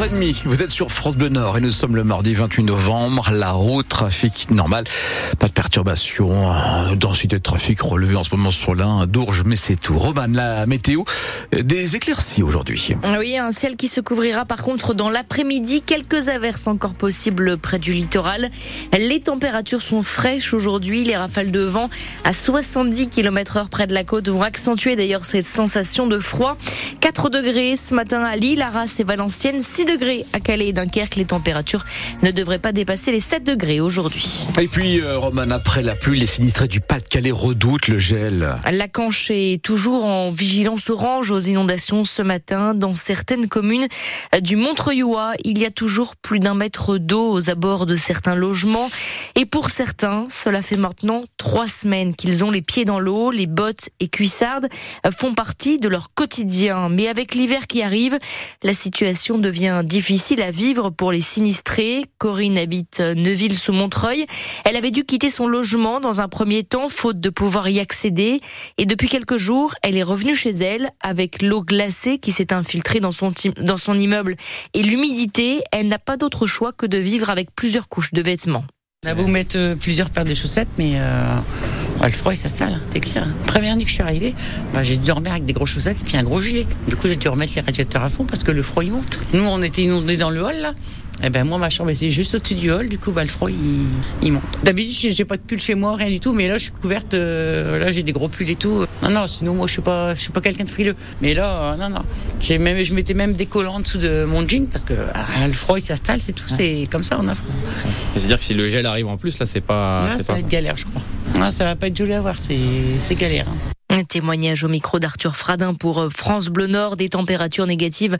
6h30, vous êtes sur France Bleu Nord et nous sommes le mardi 28 novembre. La route, trafic normal, pas de perturbation, euh, densité de trafic relevée en ce moment sur l'un, Dourges, mais c'est tout. Roman, la météo, des éclaircies aujourd'hui. Oui, un ciel qui se couvrira par contre dans l'après-midi, quelques averses encore possibles près du littoral. Les températures sont fraîches aujourd'hui, les rafales de vent à 70 km heure près de la côte vont accentuer d'ailleurs cette sensation de froid. 4 degrés ce matin à Lille, Arras et Valenciennes, 6 degrés à Calais et Dunkerque. Les températures ne devraient pas dépasser les 7 degrés aujourd'hui. Et puis, euh, Roman, après la pluie, les sinistrés du Pas-de-Calais redoutent le gel. La Canche est toujours en vigilance orange aux inondations ce matin. Dans certaines communes du Montreuilois, il y a toujours plus d'un mètre d'eau aux abords de certains logements. Et pour certains, cela fait maintenant trois semaines qu'ils ont les pieds dans l'eau. Les bottes et cuissardes font partie de leur quotidien. Mais avec l'hiver qui arrive, la situation devient difficile à vivre pour les sinistrés. Corinne habite Neuville sous Montreuil. Elle avait dû quitter son logement dans un premier temps, faute de pouvoir y accéder. Et depuis quelques jours, elle est revenue chez elle avec l'eau glacée qui s'est infiltrée dans son, immeuble et l'humidité. Elle n'a pas d'autre choix que de vivre avec plusieurs couches de vêtements. On a beau mettre euh, plusieurs paires de chaussettes, mais euh, le froid il s'installe, c'est clair. Première nuit que je suis arrivée, bah, j'ai dû dormir avec des grosses chaussettes et puis un gros gilet. Du coup, j'ai dû remettre les radiateurs à fond parce que le froid il monte. Nous, on était inondés dans le hall là. Eh ben moi ma chambre était juste au-dessus du hall, du coup bah le froid il, il monte. D'habitude j'ai pas de pull chez moi, rien du tout, mais là je suis couverte, euh, là j'ai des gros pulls et tout. Non non, sinon moi je suis pas, je suis pas quelqu'un de frileux. Mais là euh, non non, j'ai même, je mettais même des collants en dessous de mon jean parce que ah, le froid il s'installe, c'est tout, c'est comme ça on a froid. C'est-à-dire que si le gel arrive en plus là c'est pas. Là ça pas... va être galère je crois. Ah, ça va pas être joli à voir, c'est galère. Hein. Un témoignage au micro d'Arthur Fradin pour France Bleu Nord. Des températures négatives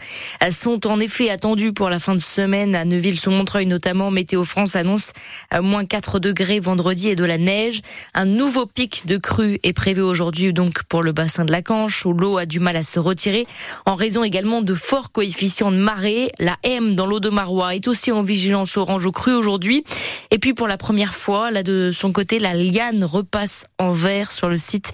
sont en effet attendues pour la fin de semaine à Neuville-sous-Montreuil notamment. Météo France annonce moins 4 degrés vendredi et de la neige. Un nouveau pic de crue est prévu aujourd'hui donc pour le bassin de la Canche où l'eau a du mal à se retirer en raison également de forts coefficients de marée. La M dans l'eau de Marois est aussi en vigilance orange au cru aujourd'hui. Et puis pour la première fois, là de son côté, la liane repasse en vert sur le site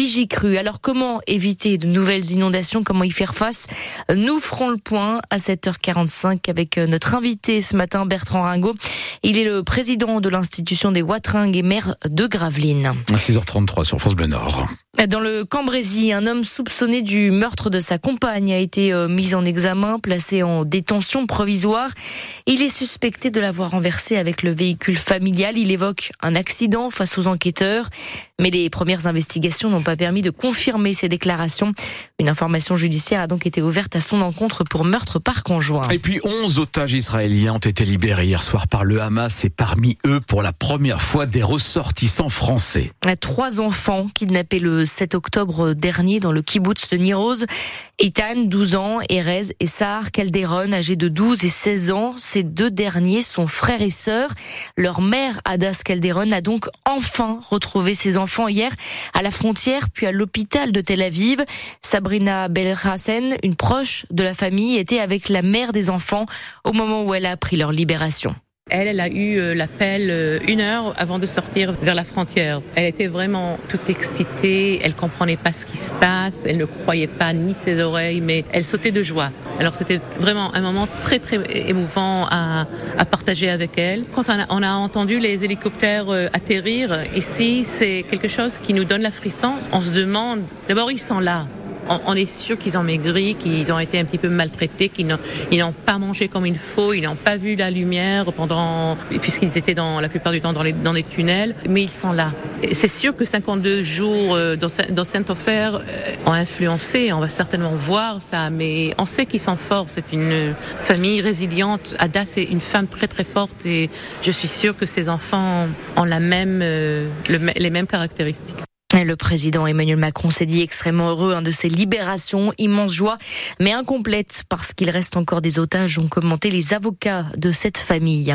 Vigicru. Alors comment éviter de nouvelles inondations? Comment y faire face? Nous ferons le point à 7h45 avec notre invité ce matin, Bertrand Ringot. Il est le président de l'institution des Watringues et maire de Gravelines. À 6h33 sur France Bleu Nord. Dans le Cambrésis, un homme soupçonné du meurtre de sa compagne a été mis en examen, placé en détention provisoire. Il est suspecté de l'avoir renversé avec le véhicule familial. Il évoque un accident face aux enquêteurs, mais les premières investigations n'ont pas permis de confirmer ces déclarations. Une information judiciaire a donc été ouverte à son encontre pour meurtre par conjoint. Et puis 11 otages israéliens ont été libérés hier soir par le Hamas et parmi eux, pour la première fois, des ressortissants français. Trois enfants kidnappés le 7 octobre dernier dans le kibbutz de Niroz. Ethan, 12 ans, Erez et Sar Calderon, âgés de 12 et 16 ans. Ces deux derniers sont frères et sœurs. Leur mère, Adas Calderon, a donc enfin retrouvé ses enfants hier à la frontière, puis à l'hôpital de Tel Aviv. Sabrina Belhassen, une proche de la famille, était avec la mère des enfants au moment où elle a appris leur libération. Elle, elle a eu l'appel une heure avant de sortir vers la frontière. Elle était vraiment toute excitée, elle comprenait pas ce qui se passe, elle ne croyait pas ni ses oreilles, mais elle sautait de joie. Alors c'était vraiment un moment très très émouvant à, partager avec elle. Quand on a, on a entendu les hélicoptères atterrir ici, c'est quelque chose qui nous donne la frisson. On se demande, d'abord ils sont là, on est sûr qu'ils ont maigri, qu'ils ont été un petit peu maltraités, qu'ils n'ont pas mangé comme il faut, ils n'ont pas vu la lumière pendant, puisqu'ils étaient dans la plupart du temps dans les, dans les tunnels, mais ils sont là. C'est sûr que 52 jours dans, dans Saint-Ofer ont influencé, on va certainement voir ça, mais on sait qu'ils sont forts. C'est une famille résiliente. Ada, c'est une femme très très forte et je suis sûre que ses enfants ont la même, le, les mêmes caractéristiques. Le président Emmanuel Macron s'est dit extrêmement heureux hein, de ces libérations, immense joie, mais incomplète parce qu'il reste encore des otages, ont commenté les avocats de cette famille.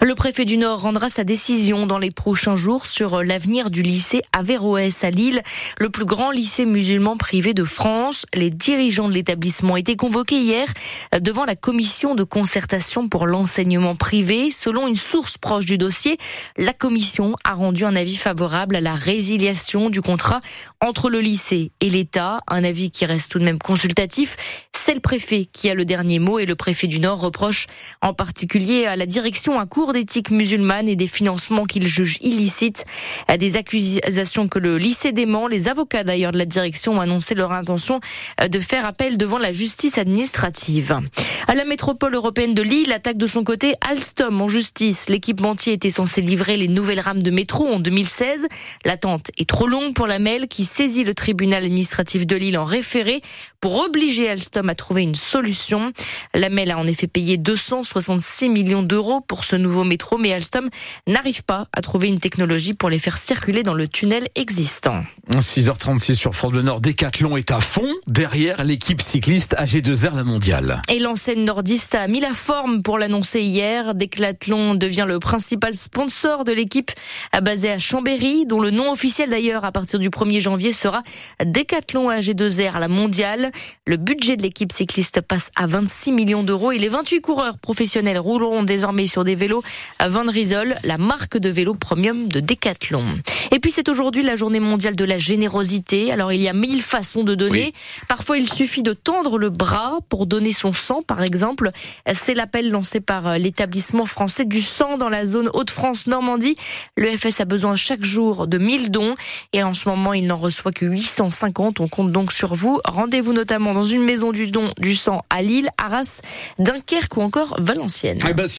Le préfet du Nord rendra sa décision dans les prochains jours sur l'avenir du lycée Averroès à Lille, le plus grand lycée musulman privé de France. Les dirigeants de l'établissement étaient convoqués hier devant la commission de concertation pour l'enseignement privé. Selon une source proche du dossier, la commission a rendu un avis favorable à la résiliation contrat entre le lycée et l'État, un avis qui reste tout de même consultatif. C'est le préfet qui a le dernier mot et le préfet du Nord reproche en particulier à la direction un cours d'éthique musulmane et des financements qu'il juge illicites. À des accusations que le lycée dément, les avocats d'ailleurs de la direction ont annoncé leur intention de faire appel devant la justice administrative. À la métropole européenne de Lille, attaque de son côté Alstom en justice. L'équipementier était censé livrer les nouvelles rames de métro en 2016. L'attente est trop longue pour la MEL qui saisit le tribunal administratif de Lille en référé pour obliger Alstom à trouver une solution. La MEL a en effet payé 266 millions d'euros pour ce nouveau métro, mais Alstom n'arrive pas à trouver une technologie pour les faire circuler dans le tunnel existant. 6h36 sur France Bleu Nord, Décathlon est à fond derrière l'équipe cycliste AG2R La Mondiale. Et l'enseigne nordiste a mis la forme pour l'annoncer hier. Décathlon devient le principal sponsor de l'équipe basée à Chambéry, dont le nom officiel d'ailleurs à partir du 1er janvier sera Décathlon AG2R La Mondiale. Le budget de l'équipe cycliste passe à 26 millions d'euros et les 28 coureurs professionnels rouleront désormais sur des vélos à Van la marque de vélo premium de Décathlon. Et puis c'est aujourd'hui la journée mondiale de la générosité. Alors il y a mille façons de donner. Parfois il suffit de tendre le bras pour donner son sang, par exemple. C'est l'appel lancé par l'établissement français du sang dans la zone Hauts-de-France-Normandie. Le FS a besoin chaque jour de 1000 dons et en ce moment il n'en reçoit que 850. On compte donc sur vous. Rendez-vous notamment dans une maison du don du sang à Lille, Arras, Dunkerque ou encore Valenciennes. Eh ben,